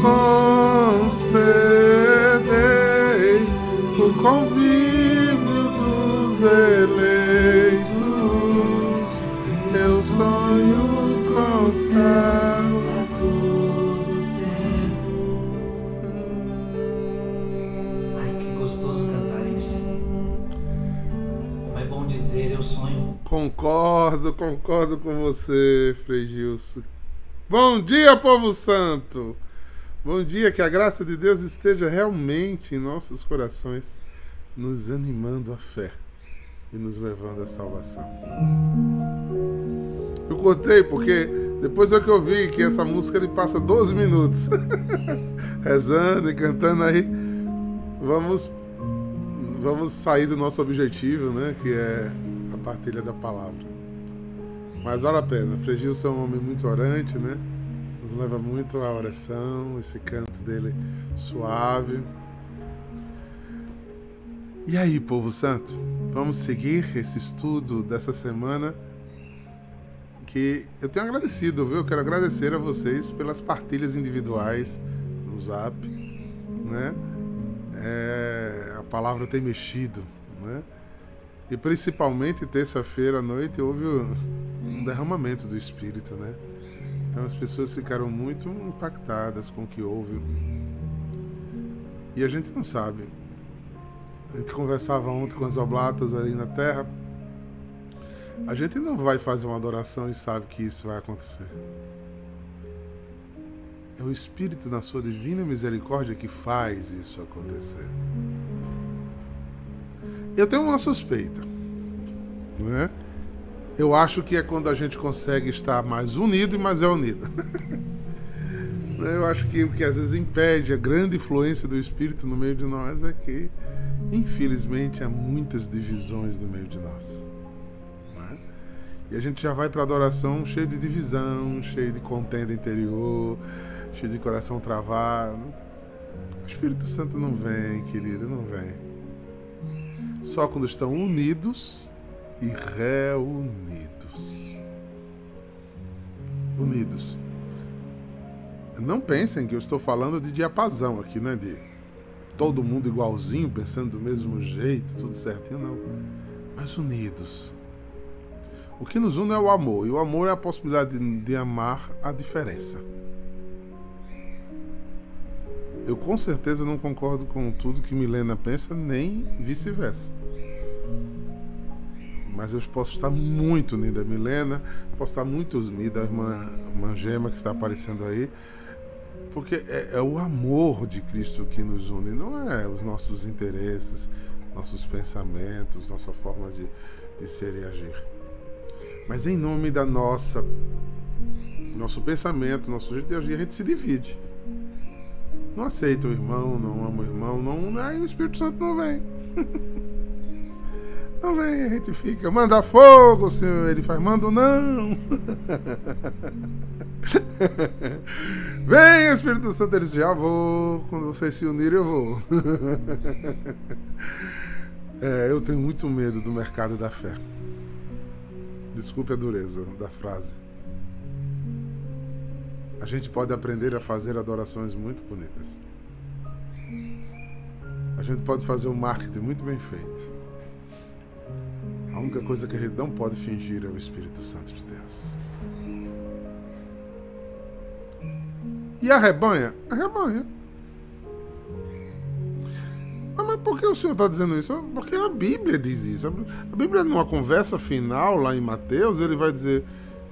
concedei o convívio dos eleitos. Eu sonho com o céu. a todo tempo. Ai, que gostoso cantar isso. Como é bom dizer eu sonho. Concordo, concordo com você, Frei Gilson. Bom dia, povo santo! Bom dia, que a graça de Deus esteja realmente em nossos corações, nos animando a fé e nos levando à salvação. Eu cortei porque depois é que eu vi que essa música ele passa 12 minutos rezando e cantando aí. Vamos vamos sair do nosso objetivo, né, que é a partilha da palavra. Mas vale a pena. Frei é um homem muito orante, né? Nos leva muito à oração, esse canto dele suave. E aí, povo santo, vamos seguir esse estudo dessa semana que eu tenho agradecido, viu? Eu quero agradecer a vocês pelas partilhas individuais no Zap, né? É, a palavra tem mexido, né? E principalmente terça-feira à noite houve um derramamento do Espírito, né? Então as pessoas ficaram muito impactadas com o que houve. E a gente não sabe. A gente conversava ontem com as oblatas ali na terra. A gente não vai fazer uma adoração e sabe que isso vai acontecer. É o Espírito, na sua divina misericórdia, que faz isso acontecer. Eu tenho uma suspeita, né? Eu acho que é quando a gente consegue estar mais unido e mais é unido. Eu acho que o que às vezes impede a grande influência do Espírito no meio de nós é que, infelizmente, há muitas divisões no meio de nós. né? E a gente já vai para a adoração cheio de divisão, cheio de contenda interior, cheio de coração travado. O Espírito Santo não vem, querido, não vem. Só quando estão unidos e reunidos. Unidos. Não pensem que eu estou falando de diapasão aqui, né? De todo mundo igualzinho, pensando do mesmo jeito, tudo certinho, não. Mas unidos. O que nos une é o amor, e o amor é a possibilidade de, de amar a diferença. Eu com certeza não concordo com tudo que Milena pensa, nem vice-versa. Mas eu posso estar muito unida a Milena, posso estar muito unida à irmã, irmã Gema que está aparecendo aí, porque é, é o amor de Cristo que nos une, não é os nossos interesses, nossos pensamentos, nossa forma de, de ser e agir. Mas em nome da nossa nosso pensamento, nosso jeito de agir, a gente se divide. Não aceita o irmão, não ama o irmão, não, aí o Espírito Santo não vem. Não vem, a gente fica, manda fogo, Senhor. Ele faz, mando não. Vem, Espírito Santo, eles já vou. Quando vocês se unirem, eu vou. É, eu tenho muito medo do mercado da fé. Desculpe a dureza da frase. A gente pode aprender a fazer adorações muito bonitas. A gente pode fazer um marketing muito bem feito. A única coisa que a gente não pode fingir é o Espírito Santo de Deus. E a rebanha? A rebanha. Ah, Mas por que o senhor está dizendo isso? Porque a Bíblia diz isso. A Bíblia, numa conversa final lá em Mateus, ele vai dizer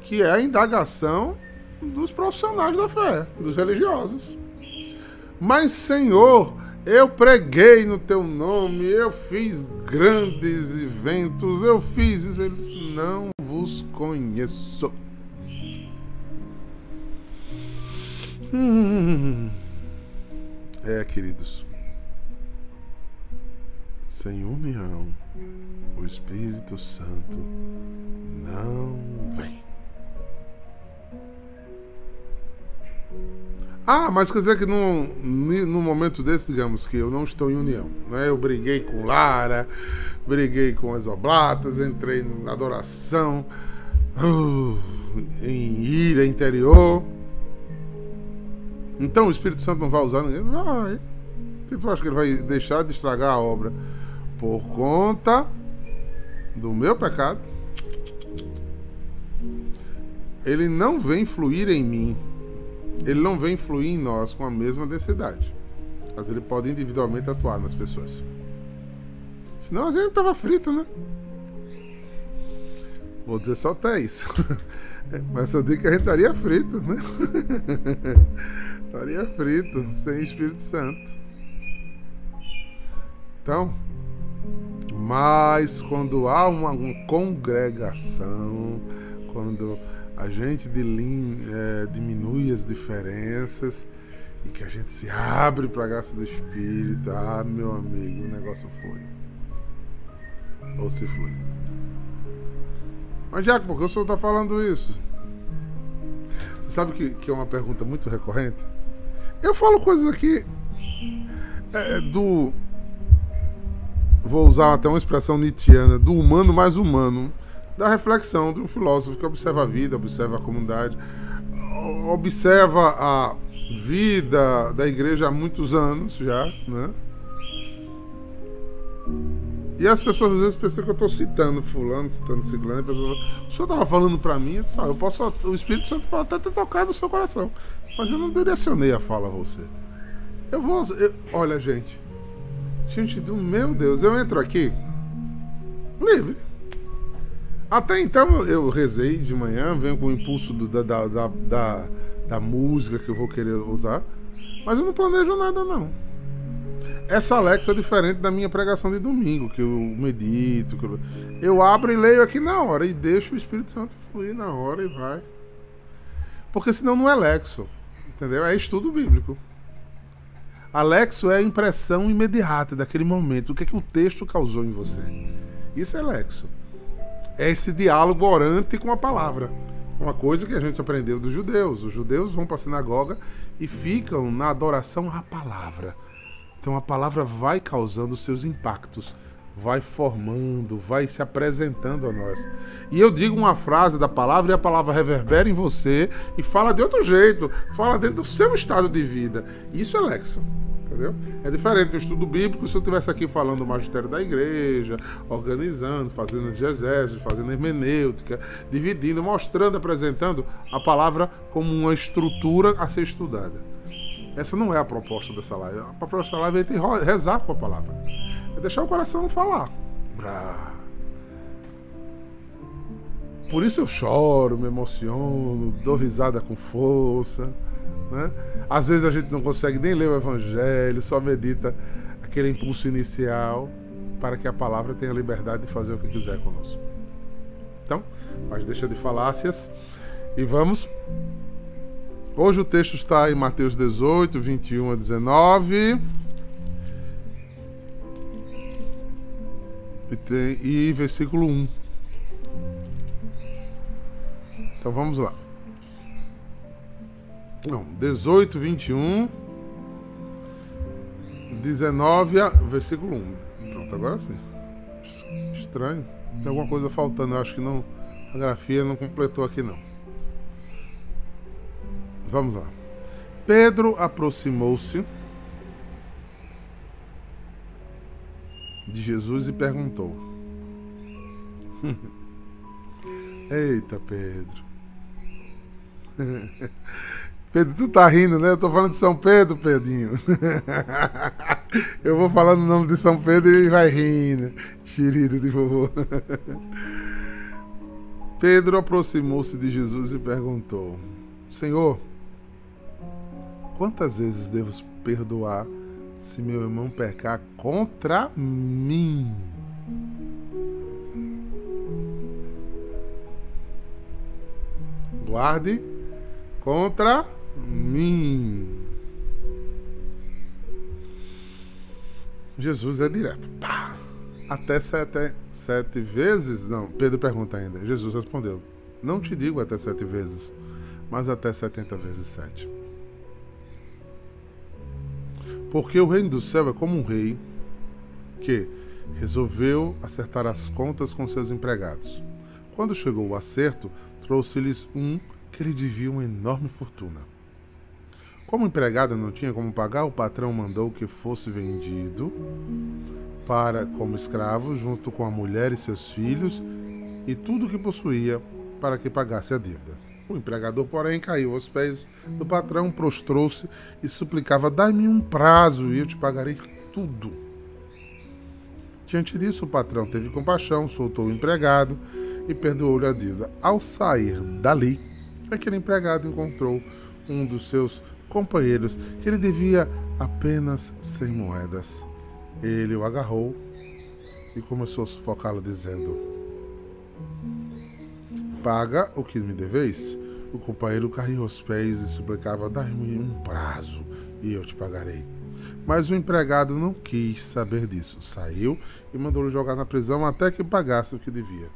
que é a indagação dos profissionais da fé, dos religiosos. Mas, Senhor, eu preguei no teu nome, eu fiz grandes eventos, eu fiz isso. Ele não vos conheço. Hum. É, queridos. Sem união, o Espírito Santo não vem. Ah, mas quer dizer que num, num momento desse, digamos que eu não estou em união. Né? Eu briguei com Lara, briguei com as oblatas, entrei na adoração, uh, em ira interior. Então o Espírito Santo não vai usar ninguém? Vai. Por que tu acha que ele vai deixar de estragar a obra? Por conta do meu pecado. Ele não vem fluir em mim. Ele não vem fluir em nós com a mesma densidade. Mas ele pode individualmente atuar nas pessoas. Senão a gente tava frito, né? Vou dizer só até isso. Mas eu digo que a gente estaria frito, né? estaria frito, sem Espírito Santo. Então, mas quando há uma, uma congregação, quando a gente é, diminui as diferenças e que a gente se abre para a graça do Espírito, ah, meu amigo, o negócio flui. Ou se flui. Mas, Jaco, por que o senhor está falando isso? Você sabe que, que é uma pergunta muito recorrente? Eu falo coisas aqui é, do. Vou usar até uma expressão nietzschiana, do humano mais humano, da reflexão de um filósofo que observa a vida, observa a comunidade, observa a vida da igreja há muitos anos já, né? E as pessoas às vezes pensam que eu estou citando fulano, citando ciclano, e a pessoa o senhor estava falando para mim, eu disse, ah, eu posso, o Espírito Santo pode até ter tocado o seu coração, mas eu não direcionei a fala a você. Eu vou, eu, olha gente, gente do meu Deus, eu entro aqui livre. Até então eu rezei de manhã, venho com o impulso do, da, da, da, da, música que eu vou querer usar, mas eu não planejo nada não essa Alexa é diferente da minha pregação de domingo, que eu medito. Que eu... eu abro e leio aqui na hora e deixo o Espírito Santo fluir na hora e vai. Porque senão não é Lexo. Entendeu? É estudo bíblico. Alexo é a impressão imediata daquele momento. O que é que o texto causou em você? Isso é Lexo. É esse diálogo orante com a palavra. Uma coisa que a gente aprendeu dos judeus. Os judeus vão para a sinagoga e ficam na adoração à palavra. Então a palavra vai causando seus impactos, vai formando, vai se apresentando a nós. E eu digo uma frase da palavra e a palavra reverbera em você e fala de outro jeito, fala dentro do seu estado de vida. Isso é Lexon. Entendeu? É diferente do estudo bíblico se eu estivesse aqui falando do magistério da igreja, organizando, fazendo exegese, fazendo hermenêutica, dividindo, mostrando, apresentando a palavra como uma estrutura a ser estudada. Essa não é a proposta dessa live. A proposta dessa live é rezar com a palavra. É deixar o coração falar. Por isso eu choro, me emociono, dou risada com força. Né? Às vezes a gente não consegue nem ler o Evangelho, só medita aquele impulso inicial para que a palavra tenha liberdade de fazer o que quiser conosco. Então, mas deixa de falácias e vamos Hoje o texto está em Mateus 18, 21 a 19. E, tem, e versículo 1. Então vamos lá. Não, 18, 21. 19, versículo 1. Pronto, agora sim. Estranho. Tem alguma coisa faltando. Eu acho que não. A grafia não completou aqui não. Vamos lá. Pedro aproximou-se de Jesus e perguntou: Eita, Pedro. Pedro, tu tá rindo, né? Eu tô falando de São Pedro, Pedrinho. Eu vou falando o nome de São Pedro e ele vai rindo. Xerido de vovô. Pedro aproximou-se de Jesus e perguntou: Senhor, Quantas vezes devo perdoar se meu irmão pecar contra mim? Guarde contra mim. Jesus é direto. Pá! Até sete, sete vezes? Não, Pedro pergunta ainda. Jesus respondeu: Não te digo até sete vezes, mas até setenta vezes sete. Porque o reino do céu é como um rei que resolveu acertar as contas com seus empregados. Quando chegou o acerto, trouxe-lhes um que lhe devia uma enorme fortuna. Como o empregado não tinha como pagar, o patrão mandou que fosse vendido para como escravo, junto com a mulher e seus filhos e tudo o que possuía, para que pagasse a dívida. O empregador, porém, caiu aos pés do patrão, prostrou-se e suplicava: Dai-me um prazo e eu te pagarei tudo. Diante disso, o patrão teve compaixão, soltou o empregado e perdoou-lhe a dívida. Ao sair dali, aquele empregado encontrou um dos seus companheiros que ele devia apenas 100 moedas. Ele o agarrou e começou a sufocá-lo, dizendo: Paga o que me deveis. O companheiro caiu aos pés e suplicava: Dai-me um prazo e eu te pagarei. Mas o empregado não quis saber disso. Saiu e mandou-lhe jogar na prisão até que pagasse o que devia.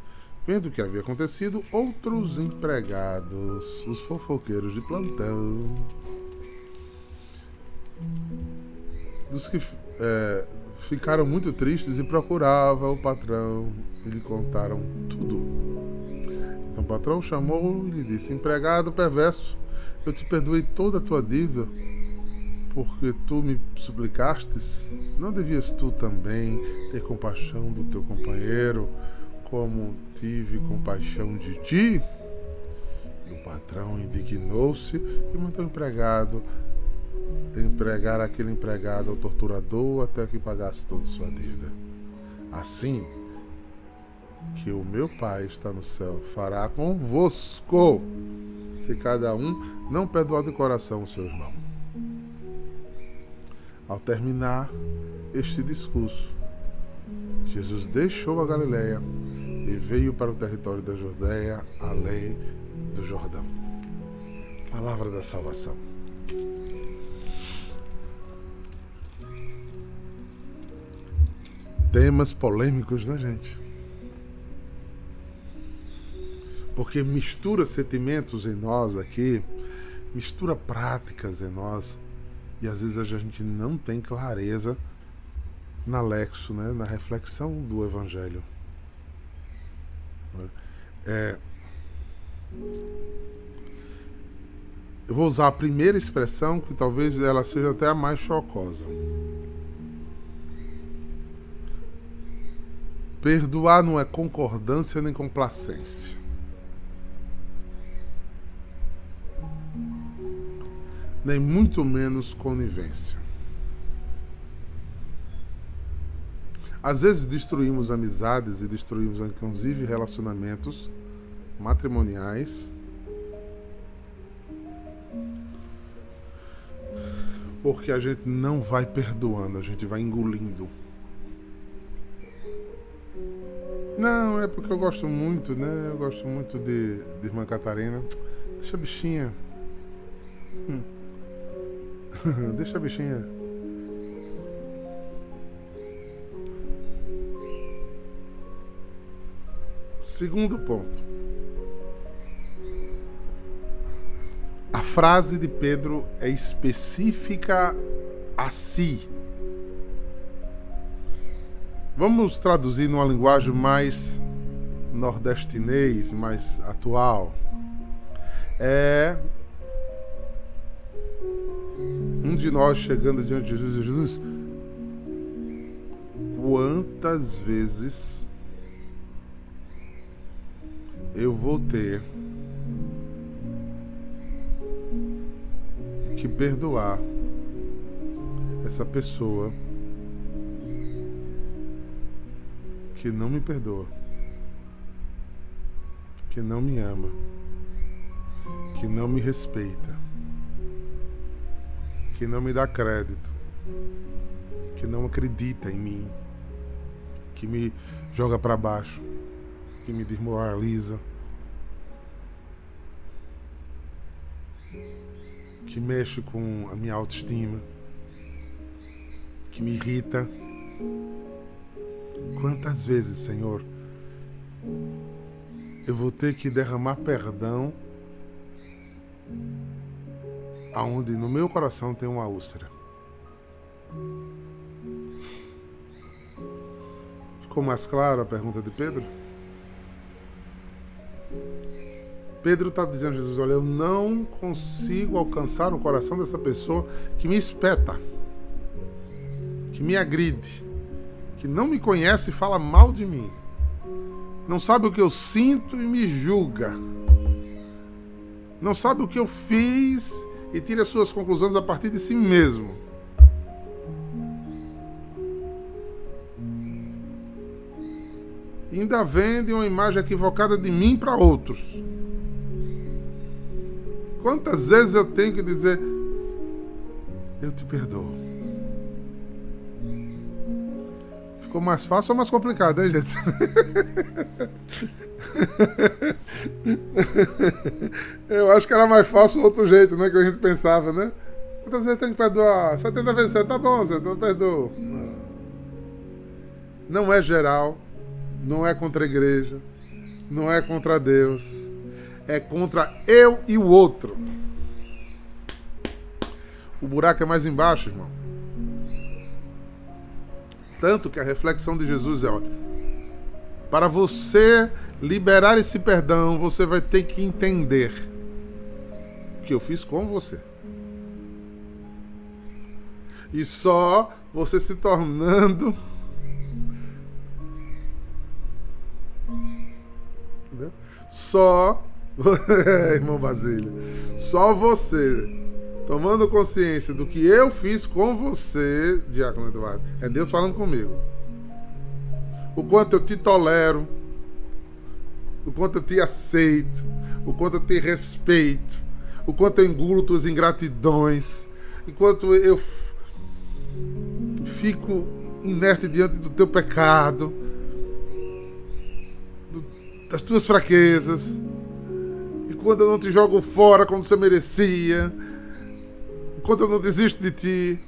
Vendo o que havia acontecido, outros empregados, os fofoqueiros de plantão, dos que é, ficaram muito tristes e procuravam o patrão e lhe contaram tudo. Então o patrão chamou e lhe disse: Empregado perverso, eu te perdoei toda a tua dívida porque tu me suplicastes. Não devias tu também ter compaixão do teu companheiro, como tive compaixão de ti? E o patrão indignou-se e mandou o empregado empregar aquele empregado ao torturador até que pagasse toda sua dívida. Assim que o meu Pai está no céu fará convosco, se cada um não perdoar de coração o seu irmão. Ao terminar este discurso, Jesus deixou a Galiléia e veio para o território da Judéia, além do Jordão. Palavra da salvação. Temas polêmicos, né, gente? Porque mistura sentimentos em nós aqui, mistura práticas em nós, e às vezes a gente não tem clareza na lexo, né, na reflexão do Evangelho. É, eu vou usar a primeira expressão, que talvez ela seja até a mais chocosa. Perdoar não é concordância nem complacência. Nem muito menos conivência. Às vezes destruímos amizades e destruímos inclusive relacionamentos matrimoniais. Porque a gente não vai perdoando, a gente vai engolindo. Não, é porque eu gosto muito, né? Eu gosto muito de, de Irmã Catarina. Deixa a bichinha. Hum. Deixa a bichinha. Segundo ponto. A frase de Pedro é específica a si. Vamos traduzir numa linguagem mais nordestinês, mais atual. É um de nós chegando diante de Jesus, Jesus, quantas vezes eu vou ter que perdoar essa pessoa que não me perdoa, que não me ama, que não me respeita, que não me dá crédito, que não acredita em mim, que me joga para baixo, que me desmoraliza, que mexe com a minha autoestima, que me irrita. Quantas vezes, Senhor, eu vou ter que derramar perdão aonde no meu coração tem uma úlcera? Ficou mais claro a pergunta de Pedro? Pedro está dizendo a Jesus: Olha, eu não consigo alcançar o coração dessa pessoa que me espeta, que me agride, que não me conhece e fala mal de mim, não sabe o que eu sinto e me julga, não sabe o que eu fiz e tira suas conclusões a partir de si mesmo. Ainda vende uma imagem equivocada de mim para outros. Quantas vezes eu tenho que dizer, eu te perdoo? Ficou mais fácil ou mais complicado, hein, gente? eu acho que era mais fácil o outro jeito, né? Que a gente pensava, né? Quantas vezes tem que perdoar? 70 vezes 7, tá bom, você não perdoa. Não é geral, não é contra a igreja, não é contra Deus é contra eu e o outro. O buraco é mais embaixo, irmão. Tanto que a reflexão de Jesus é: olha, para você liberar esse perdão, você vai ter que entender o que eu fiz com você. E só você se tornando. Só irmão Basílio, só você, tomando consciência do que eu fiz com você, Diácono Eduardo, é Deus falando comigo. O quanto eu te tolero, o quanto eu te aceito, o quanto eu te respeito, o quanto eu engulo tuas ingratidões, enquanto eu fico inerte diante do teu pecado, das tuas fraquezas quando eu não te jogo fora como você merecia, quando eu não desisto de ti.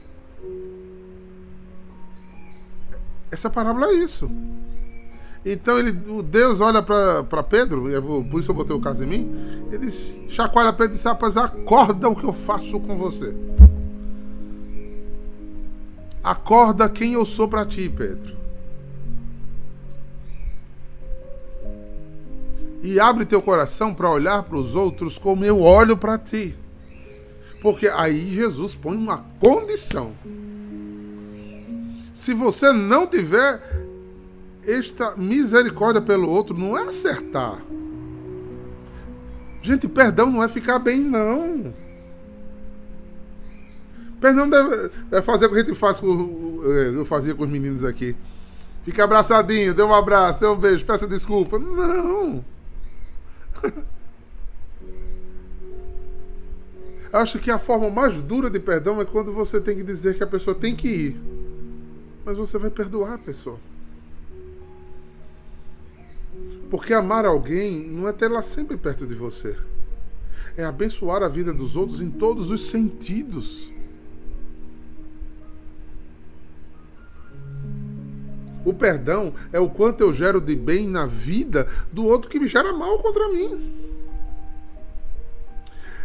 Essa parábola é isso. Então ele, o Deus olha para Pedro, e vou, por isso eu botei o caso em mim. Ele chacoalha Pedro e diz: Rapaz, acorda o que eu faço com você. Acorda quem eu sou para ti, Pedro. e abre teu coração para olhar para os outros como eu olho para ti. Porque aí Jesus põe uma condição. Se você não tiver esta misericórdia pelo outro, não é acertar. Gente, perdão não é ficar bem, não. Perdão deve fazer o que a gente faz com. Eh, eu fazia com os meninos aqui. Fica abraçadinho, dê um abraço, dê um beijo, peça desculpa. Não. Acho que a forma mais dura de perdão é quando você tem que dizer que a pessoa tem que ir. Mas você vai perdoar a pessoa. Porque amar alguém não é ter ela sempre perto de você. É abençoar a vida dos outros em todos os sentidos. O perdão é o quanto eu gero de bem na vida do outro que me gera mal contra mim.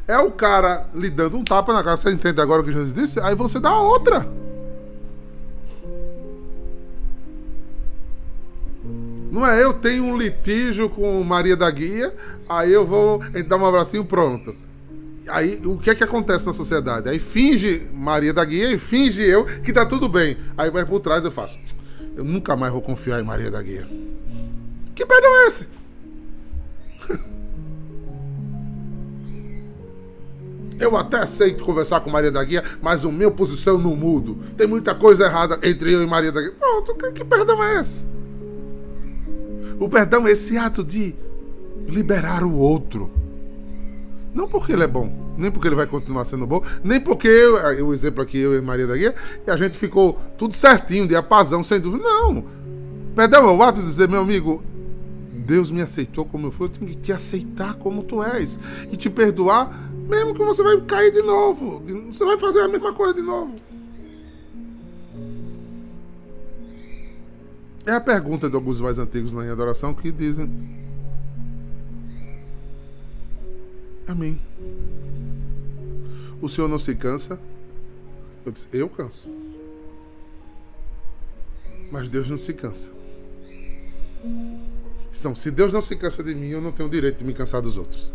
É o cara lhe dando um tapa na cara, você entende agora o que Jesus disse? Aí você dá outra. Não é eu tenho um litígio com Maria da Guia, aí eu vou dar um abracinho pronto. Aí o que é que acontece na sociedade? Aí finge Maria da Guia e finge eu que tá tudo bem. Aí vai por trás eu faço. Eu nunca mais vou confiar em Maria da Guia. Que perdão é esse? Eu até aceito conversar com Maria da Guia, mas o meu posição não mudo. Tem muita coisa errada entre eu e Maria da Guia. Pronto, que, que perdão é esse? O perdão é esse ato de liberar o outro. Não porque ele é bom, nem porque ele vai continuar sendo bom, nem porque, eu, o exemplo aqui, eu e Maria da Guia, e a gente ficou tudo certinho, de apazão, sem dúvida. Não. Perdão é o ato de dizer, meu amigo, Deus me aceitou como eu fui, eu tenho que te aceitar como tu és. E te perdoar, mesmo que você vai cair de novo. Você vai fazer a mesma coisa de novo. É a pergunta de alguns mais antigos na adoração que dizem Amém. O Senhor não se cansa? Eu disse, eu canso. Mas Deus não se cansa. Então, se Deus não se cansa de mim, eu não tenho o direito de me cansar dos outros.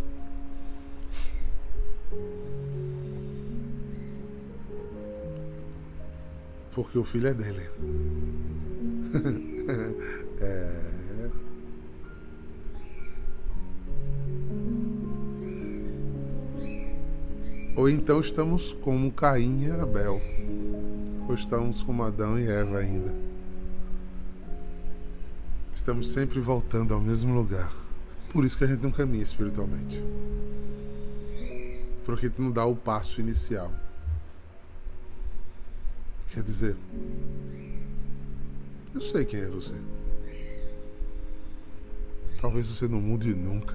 Porque o filho é dele. é. Ou então estamos como Caim e Abel. Ou estamos como Adão e Eva ainda. Estamos sempre voltando ao mesmo lugar. Por isso que a gente não caminha espiritualmente. Porque tu não dá o passo inicial. Quer dizer, eu sei quem é você. Talvez você não mude nunca.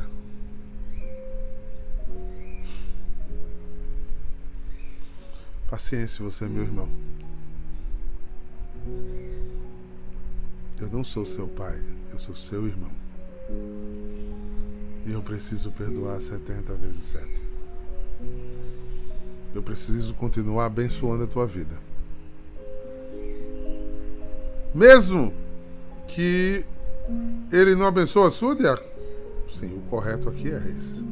Paciência, você é meu irmão. Eu não sou seu pai, eu sou seu irmão. E eu preciso perdoar 70 vezes 7. Eu preciso continuar abençoando a tua vida. Mesmo que ele não abençoe a sua, diácono. Sim, o correto aqui é esse.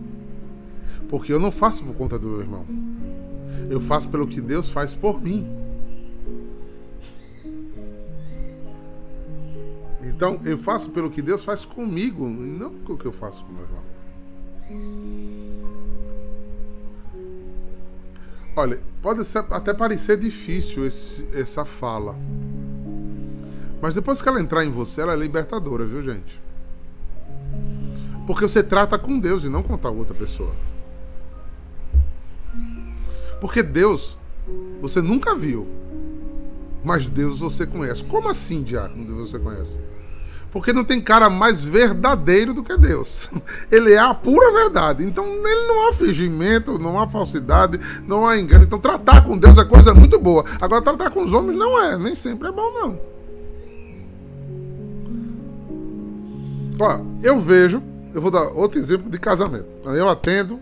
Porque eu não faço por conta do meu irmão. Eu faço pelo que Deus faz por mim. Então, eu faço pelo que Deus faz comigo, e não pelo que eu faço com meu irmão. Olha, pode até parecer difícil esse, essa fala. Mas depois que ela entrar em você, ela é libertadora, viu, gente? Porque você trata com Deus e não com a outra pessoa. Porque Deus você nunca viu. Mas Deus você conhece. Como assim, diácono, Deus você conhece? Porque não tem cara mais verdadeiro do que Deus. Ele é a pura verdade. Então, ele não há fingimento, não há falsidade, não há engano. Então, tratar com Deus é coisa muito boa. Agora, tratar com os homens não é. Nem sempre é bom, não. Ó, eu vejo, eu vou dar outro exemplo de casamento. Eu atendo,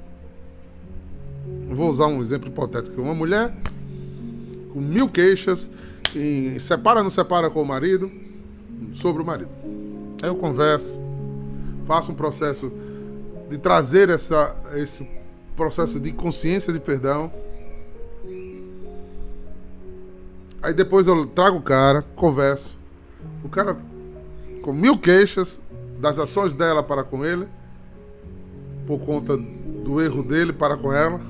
vou usar um exemplo hipotético. Uma mulher com mil queixas, e separa não separa com o marido, sobre o marido. Aí eu converso, faço um processo de trazer essa, esse processo de consciência de perdão. Aí depois eu trago o cara, converso. O cara com mil queixas das ações dela para com ele, por conta do erro dele para com ela.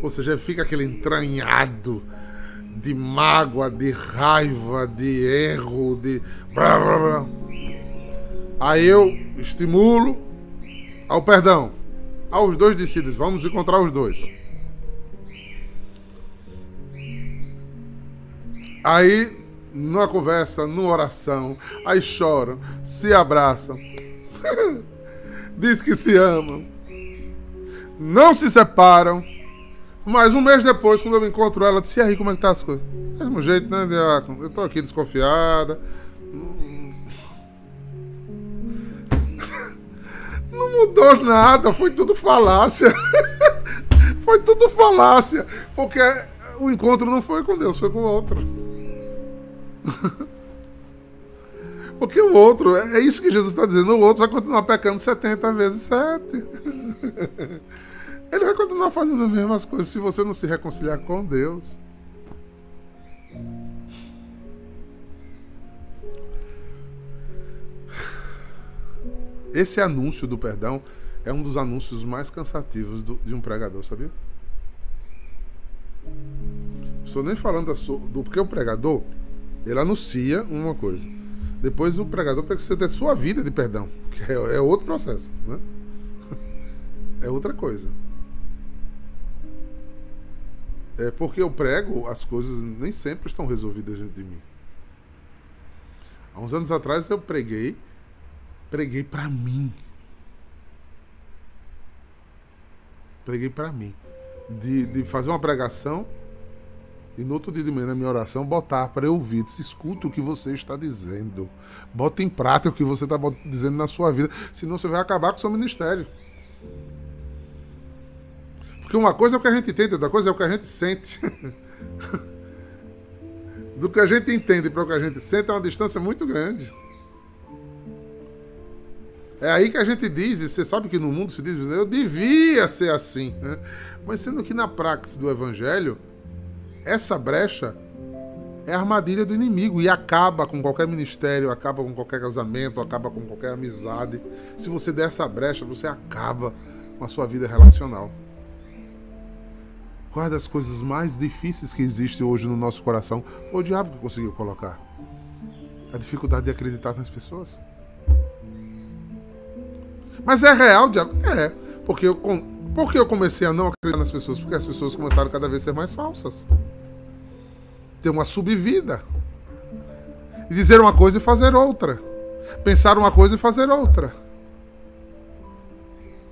Ou seja, fica aquele entranhado de mágoa, de raiva, de erro, de. Blá, blá, blá. Aí eu estimulo ao perdão. Aos dois decidem, vamos encontrar os dois. Aí, numa conversa, numa oração, aí choram, se abraçam, diz que se amam, não se separam. Mas um mês depois, quando eu encontro ela, disse: E aí, como é que tá as coisas? Mesmo jeito, né, Diácono? Eu tô aqui desconfiada. Não mudou nada, foi tudo falácia. foi tudo falácia. Porque o encontro não foi com Deus, foi com outro. Porque o outro, é isso que Jesus está dizendo, o outro vai continuar pecando 70 vezes 7. Ele vai continuar fazendo as mesmas coisas se você não se reconciliar com Deus. Esse anúncio do perdão é um dos anúncios mais cansativos do, de um pregador, sabia? Estou nem falando do porque o pregador ele anuncia uma coisa. Depois o pregador precisa ter sua vida de perdão, que é, é outro processo, né? É outra coisa. É porque eu prego, as coisas nem sempre estão resolvidas dentro de mim. Há uns anos atrás eu preguei Preguei para mim. Preguei para mim. De, de fazer uma pregação e no outro dia de manhã, na minha oração, botar para eu ouvir. Se escuta o que você está dizendo. Bota em prática o que você está dizendo na sua vida. Senão você vai acabar com o seu ministério. Porque uma coisa é o que a gente entende, outra coisa é o que a gente sente. Do que a gente entende para o que a gente sente é uma distância muito grande. É aí que a gente diz, e você sabe que no mundo se diz, eu devia ser assim. Né? Mas sendo que na praxe do evangelho, essa brecha é a armadilha do inimigo e acaba com qualquer ministério, acaba com qualquer casamento, acaba com qualquer amizade. Se você der essa brecha, você acaba com a sua vida relacional. Quais das coisas mais difíceis que existem hoje no nosso coração foi o diabo que conseguiu colocar? A dificuldade de acreditar nas pessoas. Mas é real, diabo? É. Porque eu, porque eu comecei a não acreditar nas pessoas? Porque as pessoas começaram cada vez a ser mais falsas ter uma subvida. E dizer uma coisa e fazer outra. Pensar uma coisa e fazer outra.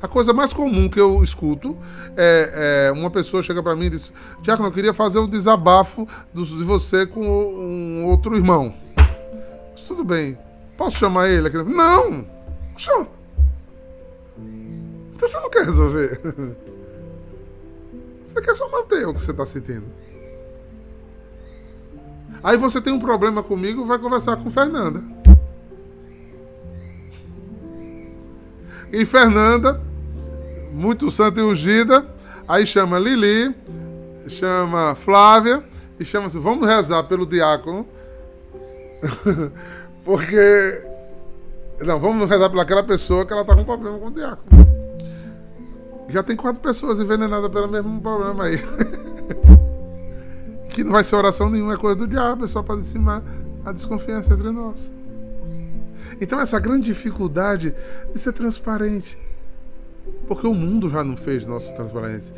A coisa mais comum que eu escuto é, é uma pessoa chega para mim e diz: Tiago, eu queria fazer um desabafo de você com um outro irmão. tudo bem. Posso chamar ele aqui? Não! Chama. Então você não quer resolver. Você quer só manter o que você está sentindo. Aí você tem um problema comigo, vai conversar com Fernanda. E Fernanda, muito santa e ungida, aí chama Lili, chama Flávia e chama assim: vamos rezar pelo diácono. Porque. Não, vamos rezar pelaquela pessoa que ela tá com problema com o diácono. Já tem quatro pessoas envenenadas pelo mesmo problema aí. que não vai ser oração nenhuma, é coisa do diabo, é só para dissipar a desconfiança entre nós. Então, essa grande dificuldade de ser transparente. Porque o mundo já não fez nossos transparentes.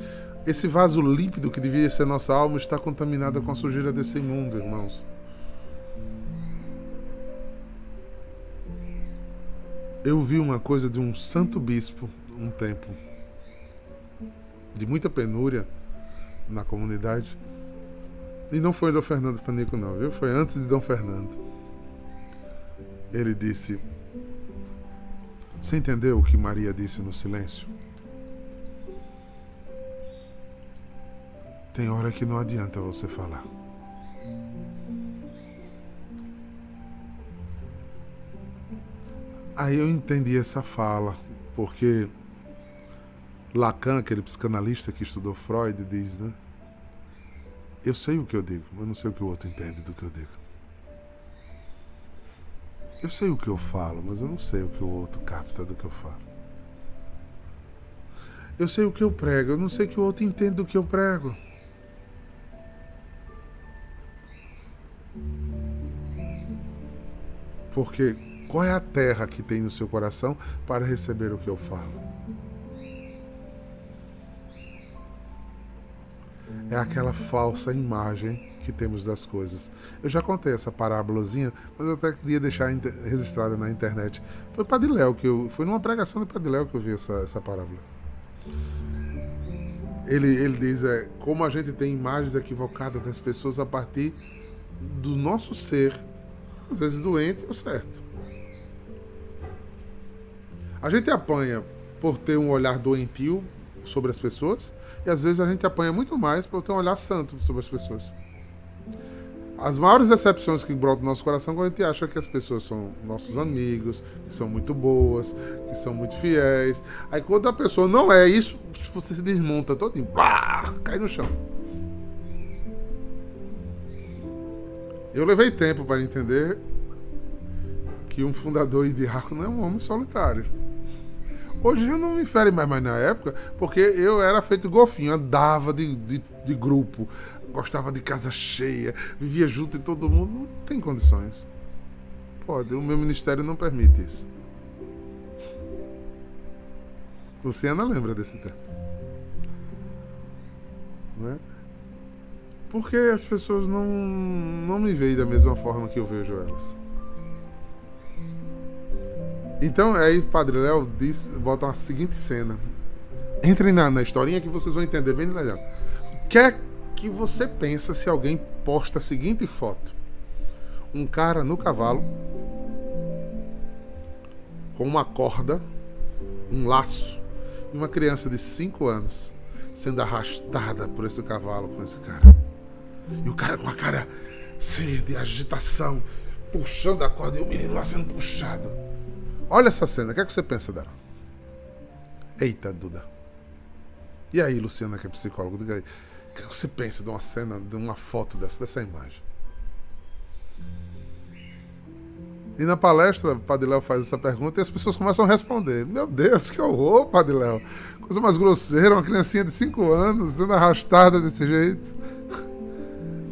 Esse vaso límpido que devia ser nossa alma está contaminada com a sujeira desse mundo, irmãos. Eu vi uma coisa de um santo bispo um tempo, de muita penúria na comunidade e não foi Dom Fernando Panico, não, viu? Foi antes de Dom Fernando. Ele disse: Você entendeu o que Maria disse no silêncio? Tem hora que não adianta você falar. Aí eu entendi essa fala, porque Lacan, aquele psicanalista que estudou Freud, diz, né? Eu sei o que eu digo, mas não sei o que o outro entende do que eu digo. Eu sei o que eu falo, mas eu não sei o que o outro capta do que eu falo. Eu sei o que eu prego, eu não sei o que o outro entende do que eu prego. Porque qual é a terra que tem no seu coração para receber o que eu falo? É aquela falsa imagem que temos das coisas. Eu já contei essa parábolazinha, mas eu até queria deixar registrada na internet. Foi Padiléu que eu. Foi numa pregação de Padiléu que eu vi essa, essa parábola. Ele, ele diz é, como a gente tem imagens equivocadas das pessoas a partir do nosso ser, às vezes doente ou certo. A gente apanha por ter um olhar doentio sobre as pessoas e às vezes a gente apanha muito mais por ter um olhar santo sobre as pessoas. As maiores decepções que brotam no nosso coração quando a gente acha que as pessoas são nossos amigos, que são muito boas, que são muito fiéis. Aí quando a pessoa não é isso, você se desmonta todo e cai no chão. Eu levei tempo para entender que um fundador e diácono é um homem solitário. Hoje já não me fere mais, mas na época, porque eu era feito golfinho, andava de, de, de grupo, gostava de casa cheia, vivia junto de todo mundo. Não tem condições. Pode, o meu ministério não permite isso. Luciana lembra desse tempo. Não é? Porque as pessoas não, não me veem da mesma forma que eu vejo elas. Então, aí Padre Léo diz, volta a seguinte cena. Entrem na, na historinha que vocês vão entender bem legal. O que é que você pensa se alguém posta a seguinte foto? Um cara no cavalo, com uma corda, um laço, e uma criança de 5 anos sendo arrastada por esse cavalo com esse cara. E o cara com a cara de agitação, puxando a corda, e o menino lá sendo puxado. Olha essa cena, o que, é que você pensa dela? Eita, Duda. E aí, Luciana, que é psicóloga, diga aí. O que, é que você pensa de uma cena, de uma foto dessa, dessa imagem? E na palestra, o Padre Léo faz essa pergunta e as pessoas começam a responder. Meu Deus, que horror, Padre Léo. Coisa mais grosseira, uma criancinha de 5 anos sendo arrastada desse jeito.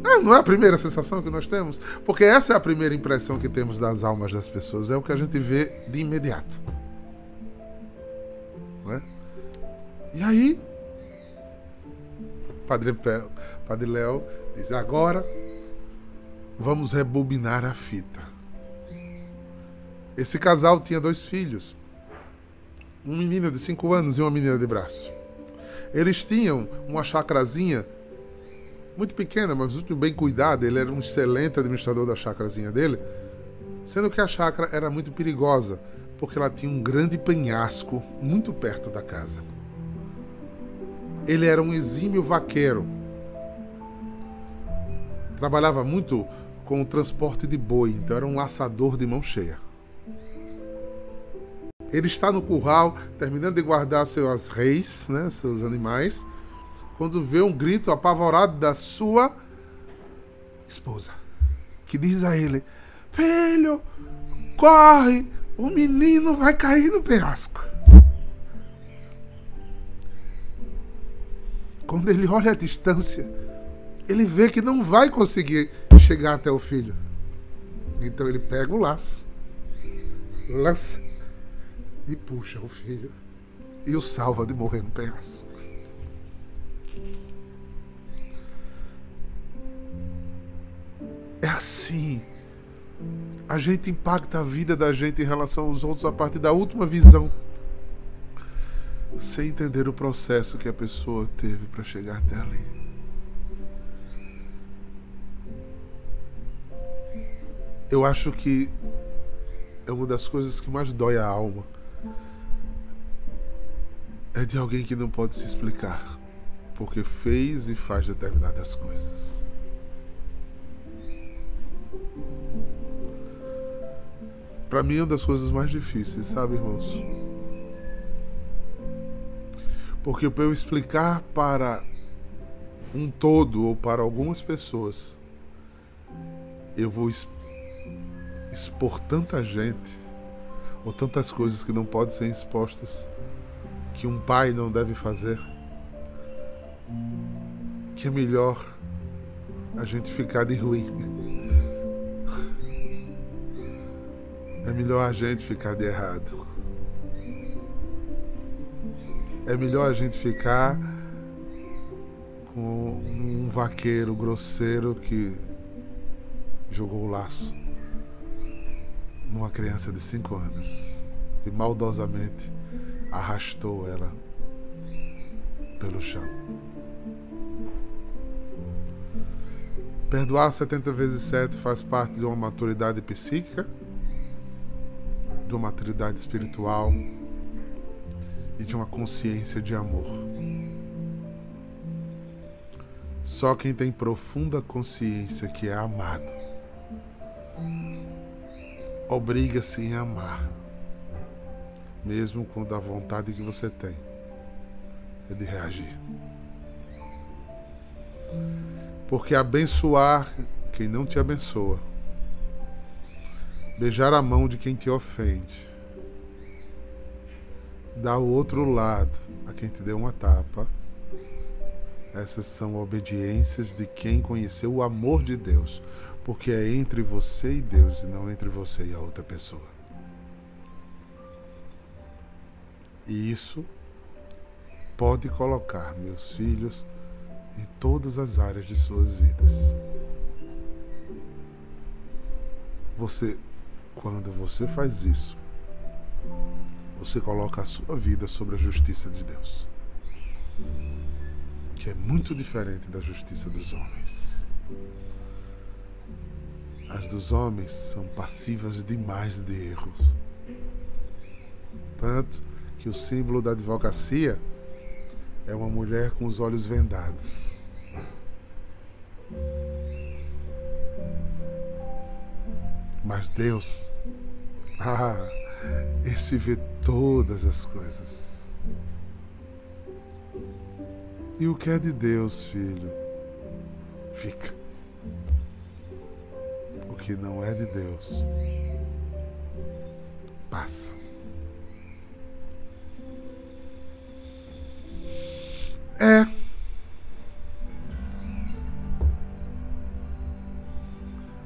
É, não é a primeira sensação que nós temos? Porque essa é a primeira impressão que temos das almas das pessoas. É o que a gente vê de imediato. Né? E aí, Padre, Padre Léo diz: agora vamos rebobinar a fita. Esse casal tinha dois filhos, um menino de 5 anos e uma menina de braço. Eles tinham uma chacrazinha muito pequena, mas muito bem cuidada. Ele era um excelente administrador da chacrazinha dele, sendo que a chácara era muito perigosa, porque ela tinha um grande penhasco muito perto da casa. Ele era um exímio vaqueiro. Trabalhava muito com o transporte de boi, então era um laçador de mão cheia. Ele está no curral, terminando de guardar seus reis, né, seus animais, quando vê um grito apavorado da sua esposa, que diz a ele: Filho, corre, o menino vai cair no penhasco. Quando ele olha a distância, ele vê que não vai conseguir chegar até o filho. Então ele pega o laço, lança e puxa o filho e o salva de morrer no penhasco. É assim. A gente impacta a vida da gente em relação aos outros a partir da última visão. Sem entender o processo que a pessoa teve para chegar até ali. Eu acho que é uma das coisas que mais dói a alma é de alguém que não pode se explicar porque fez e faz determinadas coisas. Para mim é uma das coisas mais difíceis, sabe, irmãos? Porque para eu explicar para um todo ou para algumas pessoas, eu vou expor tanta gente ou tantas coisas que não podem ser expostas que um pai não deve fazer, que é melhor a gente ficar de ruim. É melhor a gente ficar de errado. É melhor a gente ficar com um vaqueiro grosseiro que jogou o laço numa criança de 5 anos e maldosamente arrastou ela pelo chão. Perdoar 70 vezes 7 faz parte de uma maturidade psíquica, de uma maturidade espiritual e de uma consciência de amor. Só quem tem profunda consciência que é amado obriga-se em amar mesmo quando a vontade que você tem é de reagir. Porque abençoar quem não te abençoa, beijar a mão de quem te ofende, dar o outro lado a quem te deu uma tapa, essas são obediências de quem conheceu o amor de Deus, porque é entre você e Deus e não entre você e a outra pessoa. E isso pode colocar meus filhos em todas as áreas de suas vidas. Você, quando você faz isso, você coloca a sua vida sobre a justiça de Deus, que é muito diferente da justiça dos homens. As dos homens são passivas demais de erros. Tanto que o símbolo da advocacia é uma mulher com os olhos vendados. Mas Deus, ah, esse vê todas as coisas. E o que é de Deus, filho, fica. O que não é de Deus, passa. É.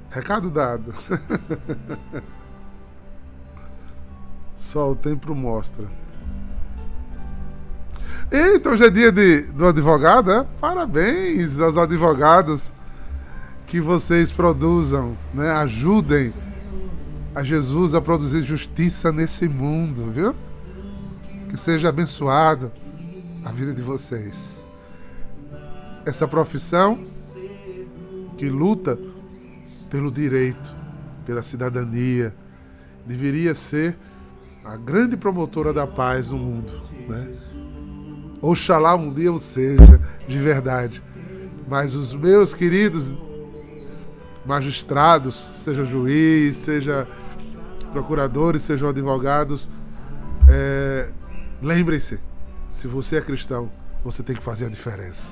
Recado dado. Só o tempo mostra. Eita, hoje é dia de, do advogado, é? Parabéns aos advogados que vocês produzam, né? Ajudem a Jesus a produzir justiça nesse mundo, viu? Que seja abençoado a vida de vocês. Essa profissão que luta pelo direito, pela cidadania, deveria ser a grande promotora da paz no mundo, né? Oxalá um dia eu seja, de verdade. Mas os meus queridos magistrados, seja juiz, seja procuradores, sejam advogados, é, lembrem-se, se você é cristão, você tem que fazer a diferença.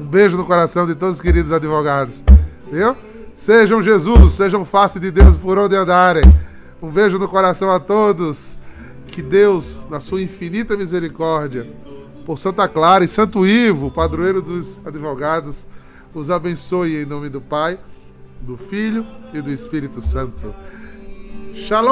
Um beijo no coração de todos os queridos advogados, viu? Sejam Jesus, sejam face de Deus por onde andarem. Um beijo no coração a todos. Que Deus, na sua infinita misericórdia, por Santa Clara e Santo Ivo, padroeiro dos advogados, os abençoe em nome do Pai do Filho e do Espírito Santo. Shalom!